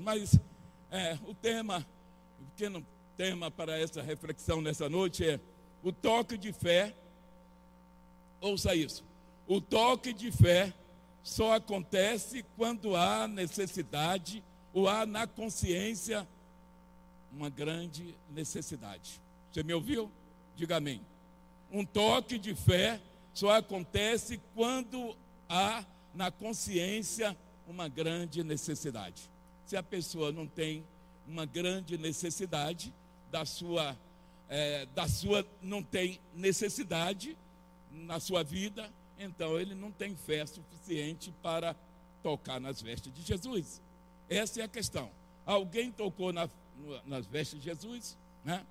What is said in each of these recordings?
Mas é, o tema, o pequeno tema para essa reflexão nessa noite é o toque de fé. Ouça isso. O toque de fé só acontece quando há necessidade ou há na consciência uma grande necessidade. Você me ouviu? Diga amém. Um toque de fé só acontece quando há na consciência uma grande necessidade. Se a pessoa não tem uma grande necessidade da sua, é, da sua não tem necessidade na sua vida, então ele não tem fé suficiente para tocar nas vestes de Jesus. Essa é a questão. Alguém tocou na, nas vestes de Jesus, né?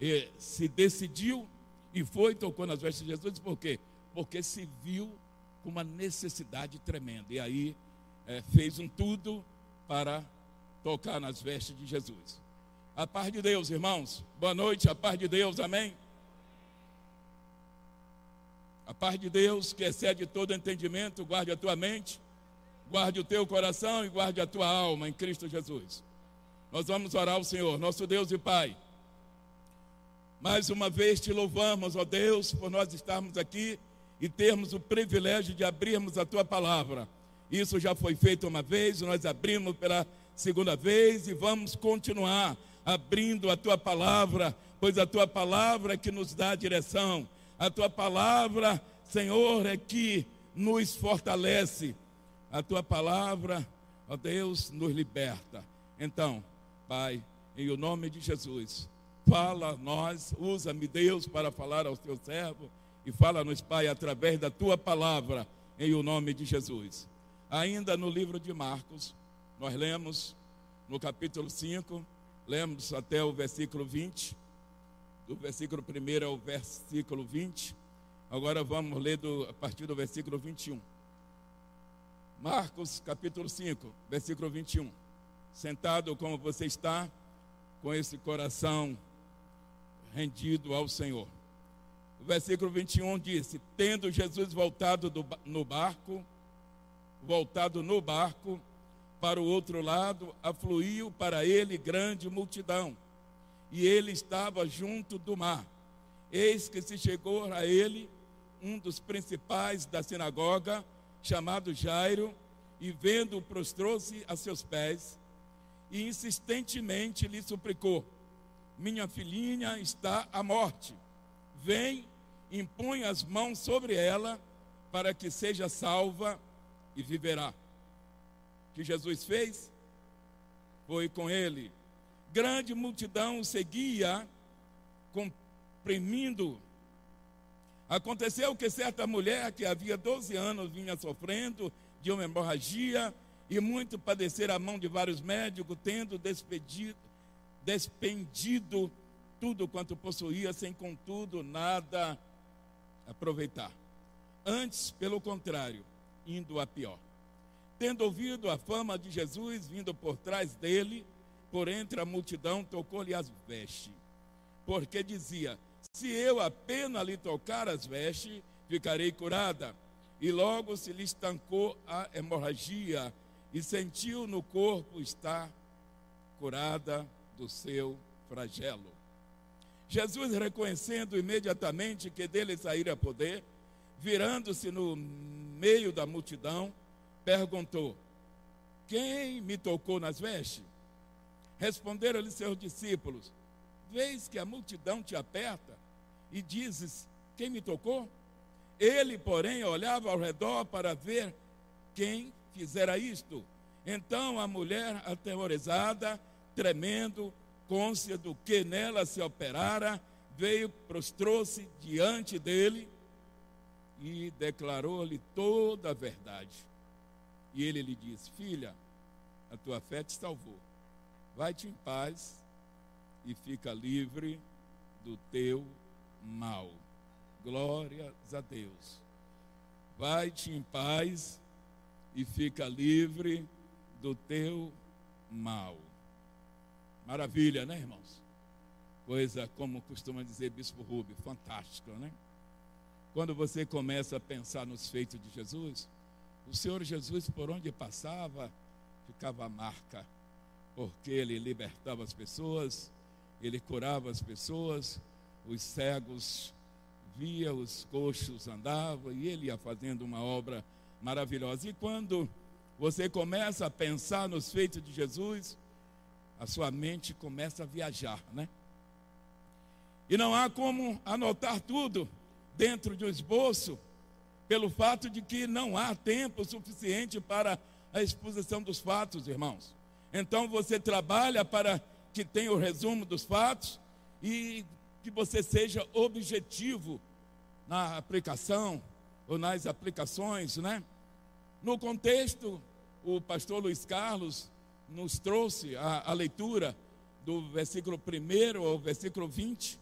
E se decidiu e foi, tocou nas vestes de Jesus, por quê? Porque se viu com uma necessidade tremenda. E aí é, fez um tudo para tocar nas vestes de Jesus. A paz de Deus, irmãos. Boa noite, a paz de Deus, amém. A paz de Deus, que excede todo entendimento, guarde a tua mente, guarde o teu coração e guarde a tua alma em Cristo Jesus. Nós vamos orar ao Senhor, nosso Deus e Pai. Mais uma vez te louvamos, ó Deus, por nós estarmos aqui e termos o privilégio de abrirmos a tua palavra. Isso já foi feito uma vez, nós abrimos pela segunda vez e vamos continuar abrindo a tua palavra, pois a tua palavra é que nos dá a direção. A tua palavra, Senhor, é que nos fortalece. A tua palavra, ó Deus, nos liberta. Então, Pai, em o nome de Jesus, Fala a nós, usa-me Deus para falar ao teu servo e fala-nos, Pai, através da tua palavra, em o nome de Jesus. Ainda no livro de Marcos, nós lemos no capítulo 5, lemos até o versículo 20, do versículo 1 ao versículo 20. Agora vamos ler do, a partir do versículo 21. Marcos, capítulo 5, versículo 21. Sentado como você está, com esse coração rendido ao Senhor. O versículo 21 disse: Tendo Jesus voltado do, no barco, voltado no barco para o outro lado, afluiu para ele grande multidão, e ele estava junto do mar. Eis que se chegou a ele um dos principais da sinagoga, chamado Jairo, e vendo, prostrou-se a seus pés e insistentemente lhe suplicou: minha filhinha está à morte. Vem, impõe as mãos sobre ela, para que seja salva e viverá. Que Jesus fez? Foi com ele. Grande multidão seguia, comprimindo. Aconteceu que certa mulher que havia 12 anos vinha sofrendo de uma hemorragia e muito padecer a mão de vários médicos, tendo despedido, despendido tudo quanto possuía, sem contudo nada aproveitar. Antes, pelo contrário, indo a pior. Tendo ouvido a fama de Jesus vindo por trás dele, por entre a multidão, tocou-lhe as vestes, porque dizia: Se eu apenas lhe tocar as vestes, ficarei curada. E logo se lhe estancou a hemorragia e sentiu no corpo estar curada do seu flagelo. Jesus, reconhecendo imediatamente que dele saíra poder, virando-se no meio da multidão, perguntou: Quem me tocou nas vestes? Responderam-lhe seus discípulos: Vês que a multidão te aperta e dizes: Quem me tocou? Ele, porém, olhava ao redor para ver quem fizera isto. Então a mulher, aterrorizada, tremendo, côncia do que nela se operara, veio, prostrou-se diante dele e declarou-lhe toda a verdade. E ele lhe disse: Filha, a tua fé te salvou. Vai-te em paz e fica livre do teu mal. Glórias a Deus. Vai-te em paz e fica livre do teu mal. Maravilha, né, irmãos? Coisa, como costuma dizer Bispo Rubio, fantástico, né? Quando você começa a pensar nos feitos de Jesus, o Senhor Jesus, por onde passava, ficava a marca porque ele libertava as pessoas, ele curava as pessoas, os cegos via, os coxos andavam e ele ia fazendo uma obra maravilhosa. E quando você começa a pensar nos feitos de Jesus, a sua mente começa a viajar, né? E não há como anotar tudo dentro de um esboço, pelo fato de que não há tempo suficiente para a exposição dos fatos, irmãos. Então você trabalha para que tenha o resumo dos fatos e que você seja objetivo na aplicação ou nas aplicações, né? No contexto, o pastor Luiz Carlos nos trouxe a, a leitura do versículo 1 ao versículo 20.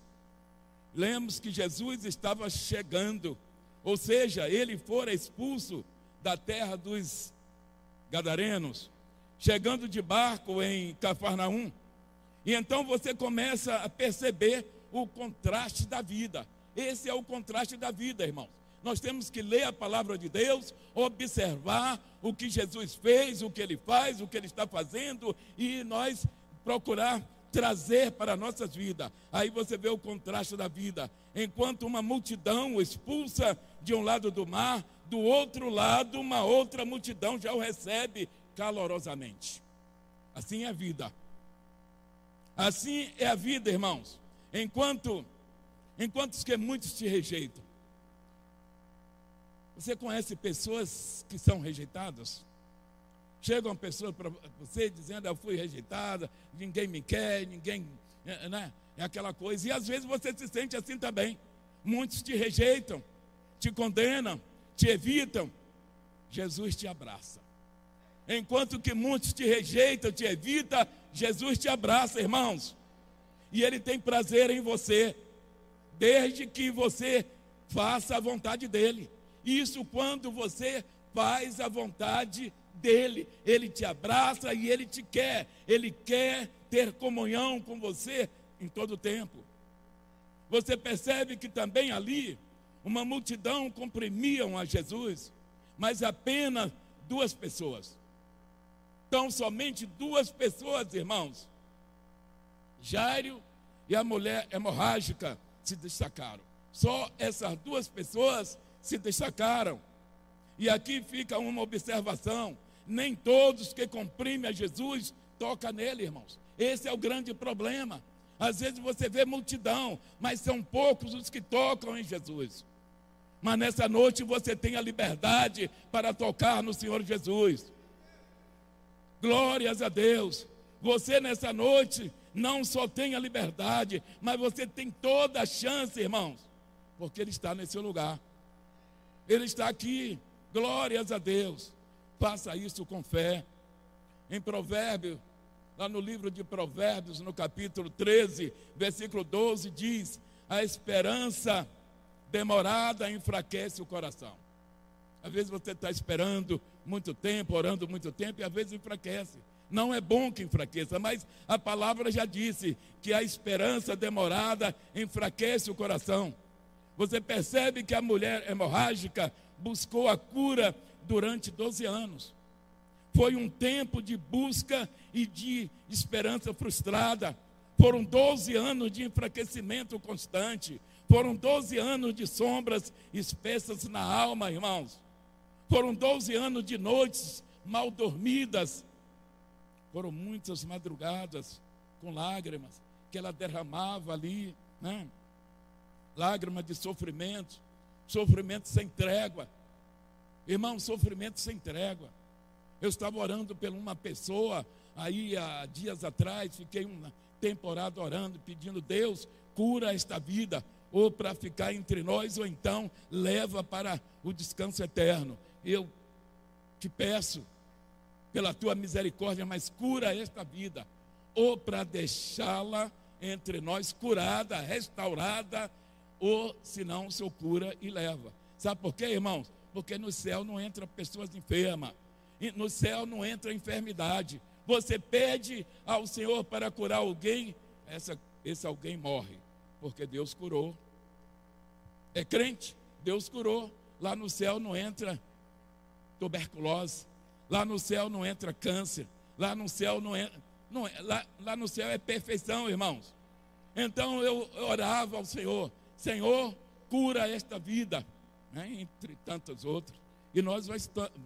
Lemos que Jesus estava chegando, ou seja, ele fora expulso da terra dos Gadarenos, chegando de barco em Cafarnaum. E então você começa a perceber o contraste da vida. Esse é o contraste da vida, irmãos. Nós temos que ler a palavra de Deus, observar o que Jesus fez, o que ele faz, o que ele está fazendo e nós procurar trazer para nossas vidas. Aí você vê o contraste da vida. Enquanto uma multidão expulsa de um lado do mar, do outro lado, uma outra multidão já o recebe calorosamente. Assim é a vida. Assim é a vida, irmãos. Enquanto enquanto que muitos te rejeitam. Você conhece pessoas que são rejeitadas? Chegam pessoas para você dizendo: Eu fui rejeitada, ninguém me quer, ninguém. É, né? É aquela coisa. E às vezes você se sente assim também. Muitos te rejeitam, te condenam, te evitam. Jesus te abraça. Enquanto que muitos te rejeitam, te evitam, Jesus te abraça, irmãos. E Ele tem prazer em você, desde que você faça a vontade dEle. Isso quando você faz a vontade dEle. Ele te abraça e Ele te quer. Ele quer ter comunhão com você em todo o tempo. Você percebe que também ali uma multidão comprimiam a Jesus, mas apenas duas pessoas. Então, somente duas pessoas, irmãos. Jairo e a mulher hemorrágica se destacaram. Só essas duas pessoas se destacaram. E aqui fica uma observação: nem todos que comprimem a Jesus toca nele, irmãos. Esse é o grande problema. Às vezes você vê multidão, mas são poucos os que tocam em Jesus. Mas nessa noite você tem a liberdade para tocar no Senhor Jesus. Glórias a Deus. Você nessa noite não só tem a liberdade, mas você tem toda a chance, irmãos, porque Ele está nesse lugar. Ele está aqui. Glórias a Deus. Faça isso com fé. Em Provérbio, lá no livro de Provérbios, no capítulo 13, versículo 12, diz: A esperança demorada enfraquece o coração. Às vezes você está esperando muito tempo, orando muito tempo, e às vezes enfraquece. Não é bom que enfraqueça, mas a palavra já disse que a esperança demorada enfraquece o coração. Você percebe que a mulher hemorrágica buscou a cura durante 12 anos. Foi um tempo de busca e de esperança frustrada. Foram 12 anos de enfraquecimento constante. Foram 12 anos de sombras espessas na alma, irmãos. Foram 12 anos de noites mal dormidas. Foram muitas madrugadas com lágrimas que ela derramava ali, né? Lágrimas de sofrimento, sofrimento sem trégua. Irmão, sofrimento sem trégua. Eu estava orando por uma pessoa aí há dias atrás, fiquei uma temporada orando, pedindo Deus, cura esta vida, ou para ficar entre nós, ou então leva para o descanso eterno eu te peço, pela tua misericórdia, mas cura esta vida, ou para deixá-la entre nós curada, restaurada, ou se não, o Senhor cura e leva. Sabe por quê, irmãos? Porque no céu não entra pessoas enfermas, no céu não entra enfermidade. Você pede ao Senhor para curar alguém, essa, esse alguém morre, porque Deus curou. É crente, Deus curou. Lá no céu não entra tuberculose. Lá no céu não entra câncer. Lá no céu não entra, Não, é, lá, lá no céu é perfeição, irmãos. Então eu orava ao Senhor: Senhor, cura esta vida, né? entre tantas outras. E nós,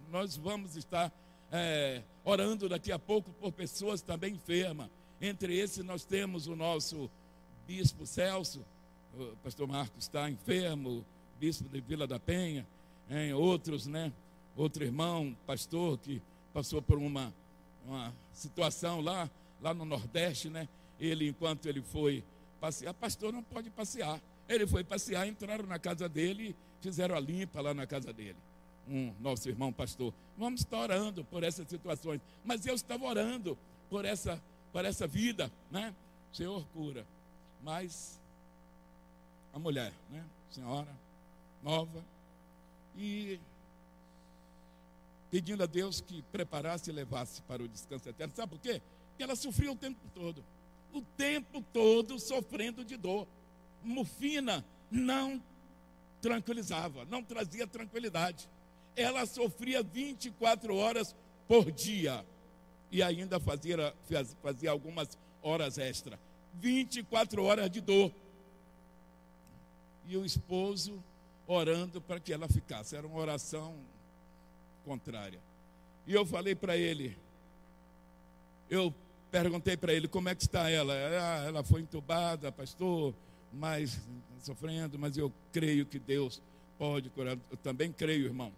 nós vamos estar é, orando daqui a pouco por pessoas também enfermas. Entre esses, nós temos o nosso bispo Celso, o pastor Marcos está enfermo, bispo de Vila da Penha, em outros, né? Outro irmão, pastor, que passou por uma, uma situação lá, lá no Nordeste, né? Ele, enquanto ele foi passear, pastor não pode passear. Ele foi passear, entraram na casa dele fizeram a limpa lá na casa dele. Um nosso irmão pastor. Vamos estar orando por essas situações. Mas eu estava orando por essa, por essa vida, né? Senhor cura. Mas a mulher, né? Senhora, nova, e pedindo a Deus que preparasse e levasse para o descanso eterno. Sabe por quê? Porque ela sofria o tempo todo. O tempo todo sofrendo de dor. Mufina não tranquilizava, não trazia tranquilidade. Ela sofria 24 horas por dia e ainda fazia, fazia algumas horas extra. 24 horas de dor. E o esposo orando para que ela ficasse. Era uma oração contrária. E eu falei para ele, eu perguntei para ele como é que está ela. Ah, ela foi entubada, pastor, mas sofrendo, mas eu creio que Deus pode curar. Eu também creio, irmão.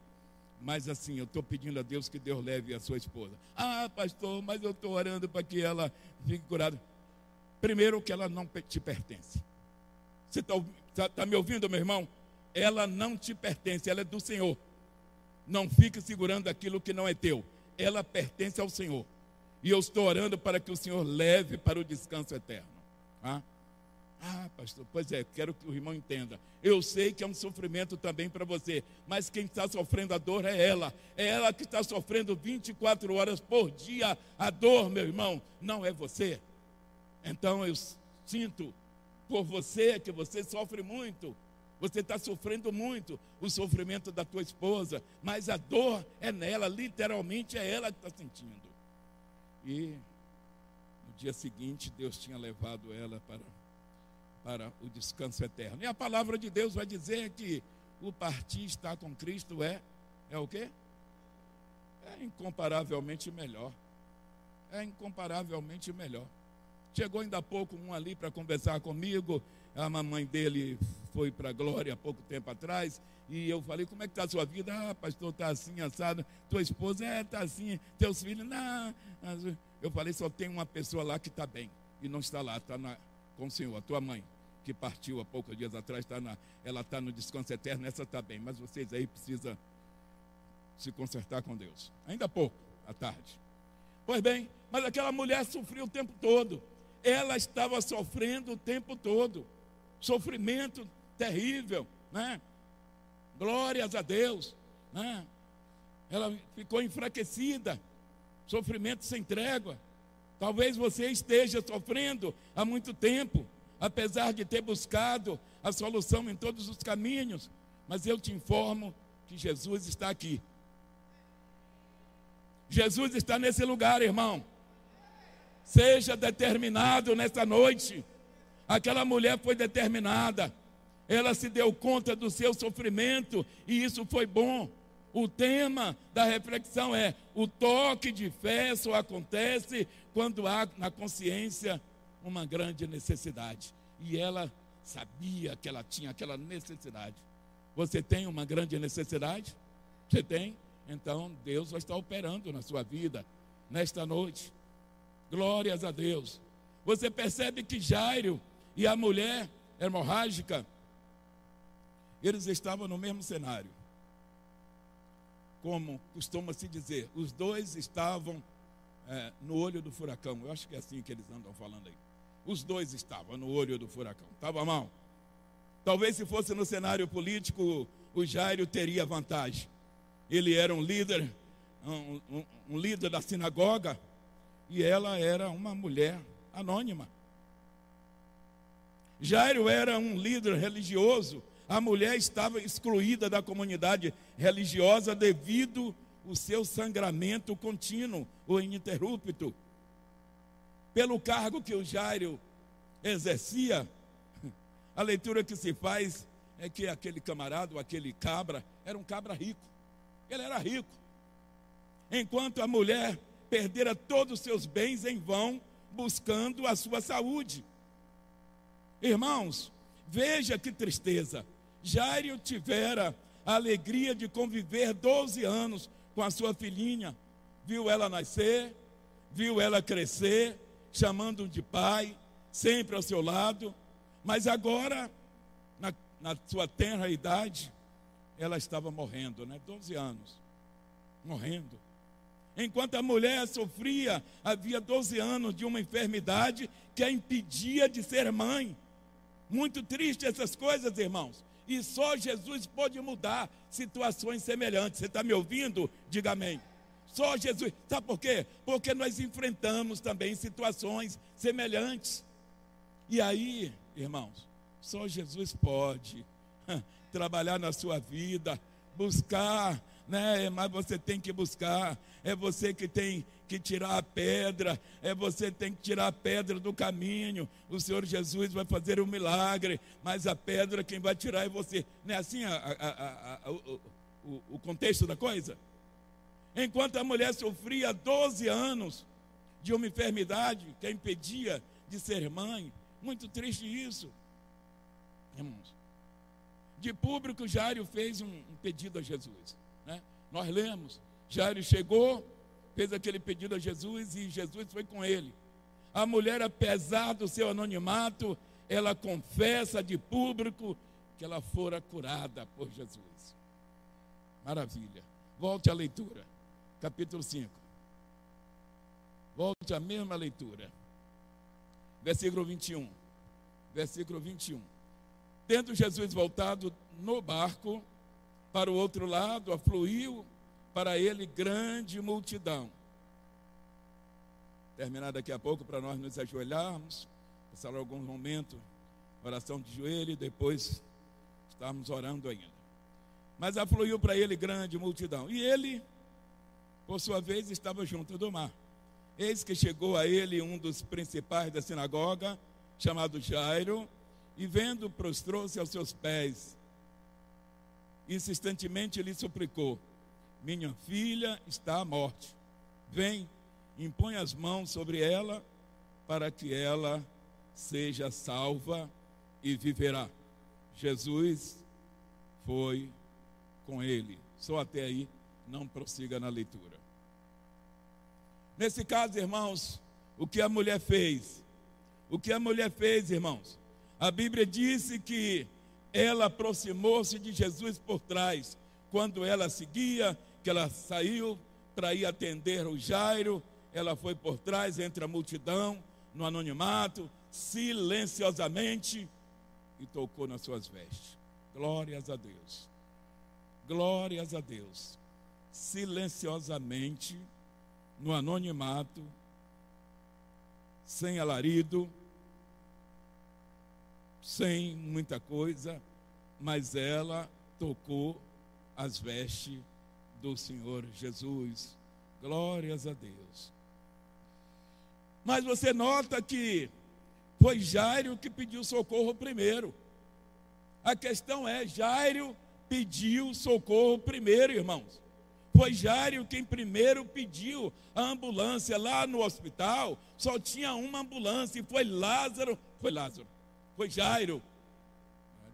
Mas assim, eu estou pedindo a Deus que Deus leve a sua esposa. Ah, pastor, mas eu estou orando para que ela fique curada. Primeiro, que ela não te pertence. Você está tá, tá me ouvindo, meu irmão? Ela não te pertence, ela é do Senhor. Não fique segurando aquilo que não é teu. Ela pertence ao Senhor. E eu estou orando para que o Senhor leve para o descanso eterno. Ah pastor, pois é, quero que o irmão entenda. Eu sei que é um sofrimento também para você, mas quem está sofrendo a dor é ela. É ela que está sofrendo 24 horas por dia a dor, meu irmão, não é você. Então eu sinto por você que você sofre muito. Você está sofrendo muito o sofrimento da tua esposa, mas a dor é nela, literalmente é ela que está sentindo. E no dia seguinte, Deus tinha levado ela para, para o descanso eterno. E a palavra de Deus vai dizer que o partir estar com Cristo é, é o quê? É incomparavelmente melhor. É incomparavelmente melhor. Chegou ainda há pouco um ali para conversar comigo. A mamãe dele foi para a glória há pouco tempo atrás. E eu falei, como é que está a sua vida? Ah, pastor, está assim, assado. Tua esposa, é, está assim. Teus filhos, não. Eu falei, só tem uma pessoa lá que está bem. E não está lá, está com o Senhor, a tua mãe, que partiu há poucos dias atrás, tá na, ela está no descanso eterno, essa está bem. Mas vocês aí precisam se consertar com Deus. Ainda há pouco, à tarde. Pois bem, mas aquela mulher sofreu o tempo todo ela estava sofrendo o tempo todo. Sofrimento terrível, né? Glórias a Deus, né? Ela ficou enfraquecida, sofrimento sem trégua. Talvez você esteja sofrendo há muito tempo, apesar de ter buscado a solução em todos os caminhos, mas eu te informo que Jesus está aqui. Jesus está nesse lugar, irmão. Seja determinado nesta noite. Aquela mulher foi determinada. Ela se deu conta do seu sofrimento e isso foi bom. O tema da reflexão é: o toque de fé só acontece quando há na consciência uma grande necessidade. E ela sabia que ela tinha aquela necessidade. Você tem uma grande necessidade? Você tem? Então Deus vai estar operando na sua vida nesta noite. Glórias a Deus. Você percebe que Jairo e a mulher hemorrágica, eles estavam no mesmo cenário. Como costuma se dizer, os dois estavam é, no olho do furacão. Eu acho que é assim que eles andam falando aí. Os dois estavam no olho do furacão. Estava mal. Talvez se fosse no cenário político, o Jairo teria vantagem. Ele era um líder, um, um, um líder da sinagoga, e ela era uma mulher anônima. Jairo era um líder religioso, a mulher estava excluída da comunidade religiosa devido ao seu sangramento contínuo ou ininterrupto. pelo cargo que o Jairo exercia, a leitura que se faz é que aquele camarada, aquele cabra, era um cabra rico. Ele era rico. Enquanto a mulher perdera todos os seus bens em vão, buscando a sua saúde. Irmãos, veja que tristeza. Jairo tivera a alegria de conviver 12 anos com a sua filhinha. Viu ela nascer, viu ela crescer, chamando de pai, sempre ao seu lado. Mas agora, na, na sua tenra idade, ela estava morrendo, né? 12 anos. Morrendo. Enquanto a mulher sofria, havia 12 anos de uma enfermidade que a impedia de ser mãe. Muito triste essas coisas, irmãos. E só Jesus pode mudar situações semelhantes. Você está me ouvindo? Diga amém. Só Jesus. Sabe por quê? Porque nós enfrentamos também situações semelhantes. E aí, irmãos, só Jesus pode trabalhar na sua vida, buscar, né? Mas você tem que buscar. É você que tem que tirar a pedra, é você que tem que tirar a pedra do caminho. O Senhor Jesus vai fazer um milagre, mas a pedra quem vai tirar é você. Não é assim a, a, a, o, o, o contexto da coisa? Enquanto a mulher sofria 12 anos de uma enfermidade que a impedia de ser mãe, muito triste isso, irmãos. De público, Jairo fez um, um pedido a Jesus. Nós lemos, Jairo chegou, fez aquele pedido a Jesus e Jesus foi com ele. A mulher, apesar do seu anonimato, ela confessa de público que ela fora curada por Jesus. Maravilha. Volte à leitura capítulo 5. Volte à mesma leitura. Versículo 21. Versículo 21. Tendo Jesus voltado no barco para o outro lado, afluiu para ele grande multidão. Terminar daqui a pouco para nós nos ajoelharmos, passar algum momento, oração de joelho e depois estarmos orando ainda. Mas afluiu para ele grande multidão. E ele por sua vez, estava junto do mar. Eis que chegou a ele um dos principais da sinagoga, chamado Jairo, e vendo, prostrou-se aos seus pés. Insistentemente lhe suplicou: Minha filha está à morte. Vem, impõe as mãos sobre ela, para que ela seja salva e viverá. Jesus foi com ele. Só até aí, não prossiga na leitura. Nesse caso, irmãos, o que a mulher fez? O que a mulher fez, irmãos? A Bíblia disse que ela aproximou-se de Jesus por trás, quando ela seguia, que ela saiu para ir atender o Jairo, ela foi por trás entre a multidão, no anonimato, silenciosamente, e tocou nas suas vestes. Glórias a Deus. Glórias a Deus. Silenciosamente, no anonimato, sem alarido, sem muita coisa, mas ela tocou as vestes do Senhor Jesus. Glórias a Deus. Mas você nota que foi Jairo que pediu socorro primeiro. A questão é: Jairo pediu socorro primeiro, irmãos. Foi Jairo quem primeiro pediu a ambulância lá no hospital. Só tinha uma ambulância e foi Lázaro. Foi Lázaro. Foi Jairo.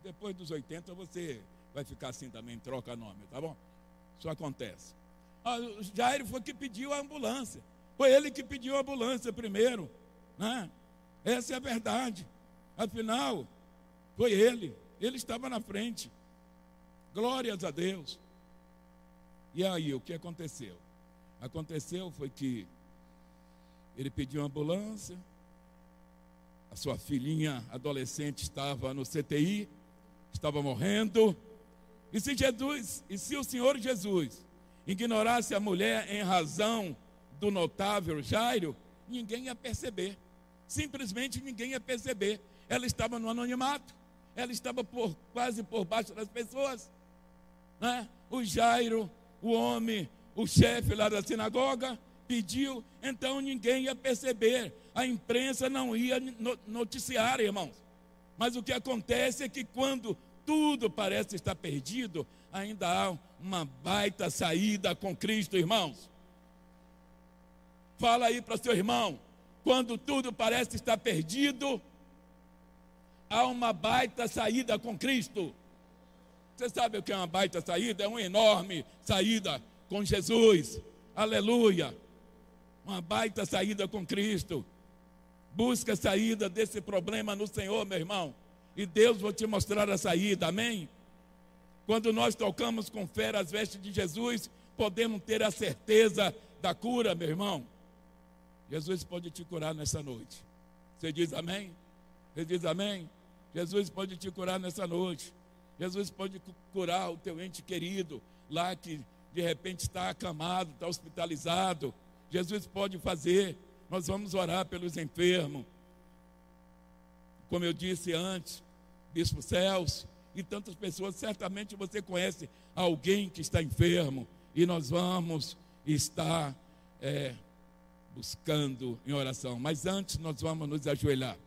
Depois dos 80 você vai ficar assim também, troca nome, tá bom? Isso acontece. Ah, Jairo foi que pediu a ambulância. Foi ele que pediu a ambulância primeiro. Né? Essa é a verdade. Afinal, foi ele. Ele estava na frente. Glórias a Deus. E aí, o que aconteceu? Aconteceu foi que ele pediu uma ambulância, a sua filhinha adolescente estava no CTI, estava morrendo. E se Jesus, e se o Senhor Jesus ignorasse a mulher em razão do notável Jairo, ninguém ia perceber. Simplesmente ninguém ia perceber. Ela estava no anonimato, ela estava por, quase por baixo das pessoas. Né? O Jairo o homem, o chefe lá da sinagoga, pediu, então ninguém ia perceber. A imprensa não ia noticiar, irmãos. Mas o que acontece é que quando tudo parece estar perdido, ainda há uma baita saída com Cristo, irmãos. Fala aí para seu irmão, quando tudo parece estar perdido, há uma baita saída com Cristo. Você sabe o que é uma baita saída? É uma enorme saída com Jesus. Aleluia. Uma baita saída com Cristo. Busca a saída desse problema no Senhor, meu irmão. E Deus vai te mostrar a saída. Amém? Quando nós tocamos com fé as vestes de Jesus, podemos ter a certeza da cura, meu irmão. Jesus pode te curar nessa noite. Você diz amém? Você diz amém? Jesus pode te curar nessa noite. Jesus pode curar o teu ente querido lá que de repente está acamado, está hospitalizado. Jesus pode fazer. Nós vamos orar pelos enfermos. Como eu disse antes, Bispo Celso e tantas pessoas, certamente você conhece alguém que está enfermo e nós vamos estar é, buscando em oração. Mas antes nós vamos nos ajoelhar,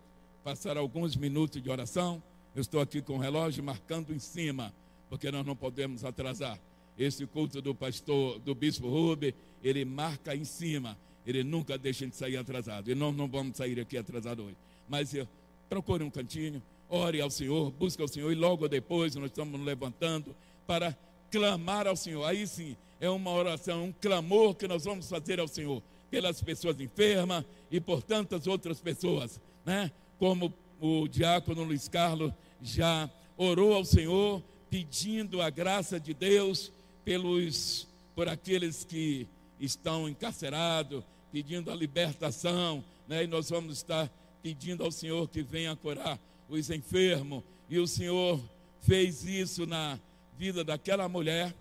passar alguns minutos de oração. Eu estou aqui com o relógio marcando em cima, porque nós não podemos atrasar. Esse culto do pastor, do bispo Rube, ele marca em cima. Ele nunca deixa de sair atrasado. E nós não vamos sair aqui atrasado hoje. Mas eu, procure um cantinho, ore ao Senhor, busque ao Senhor. E logo depois nós estamos nos levantando para clamar ao Senhor. Aí sim, é uma oração, um clamor que nós vamos fazer ao Senhor pelas pessoas enfermas e por tantas outras pessoas, né? Como o diácono Luiz Carlos já orou ao Senhor pedindo a graça de Deus pelos por aqueles que estão encarcerados, pedindo a libertação, né? E nós vamos estar pedindo ao Senhor que venha curar os enfermos. E o Senhor fez isso na vida daquela mulher.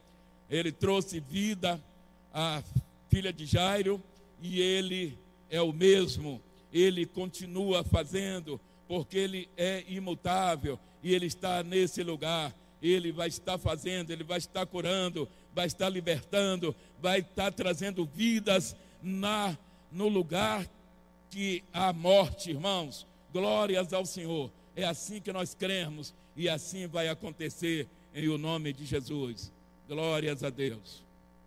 Ele trouxe vida à filha de Jairo e ele é o mesmo. Ele continua fazendo porque ele é imutável e ele está nesse lugar. Ele vai estar fazendo, ele vai estar curando, vai estar libertando, vai estar trazendo vidas na no lugar que há morte, irmãos. Glórias ao Senhor. É assim que nós cremos e assim vai acontecer em o nome de Jesus. Glórias a Deus.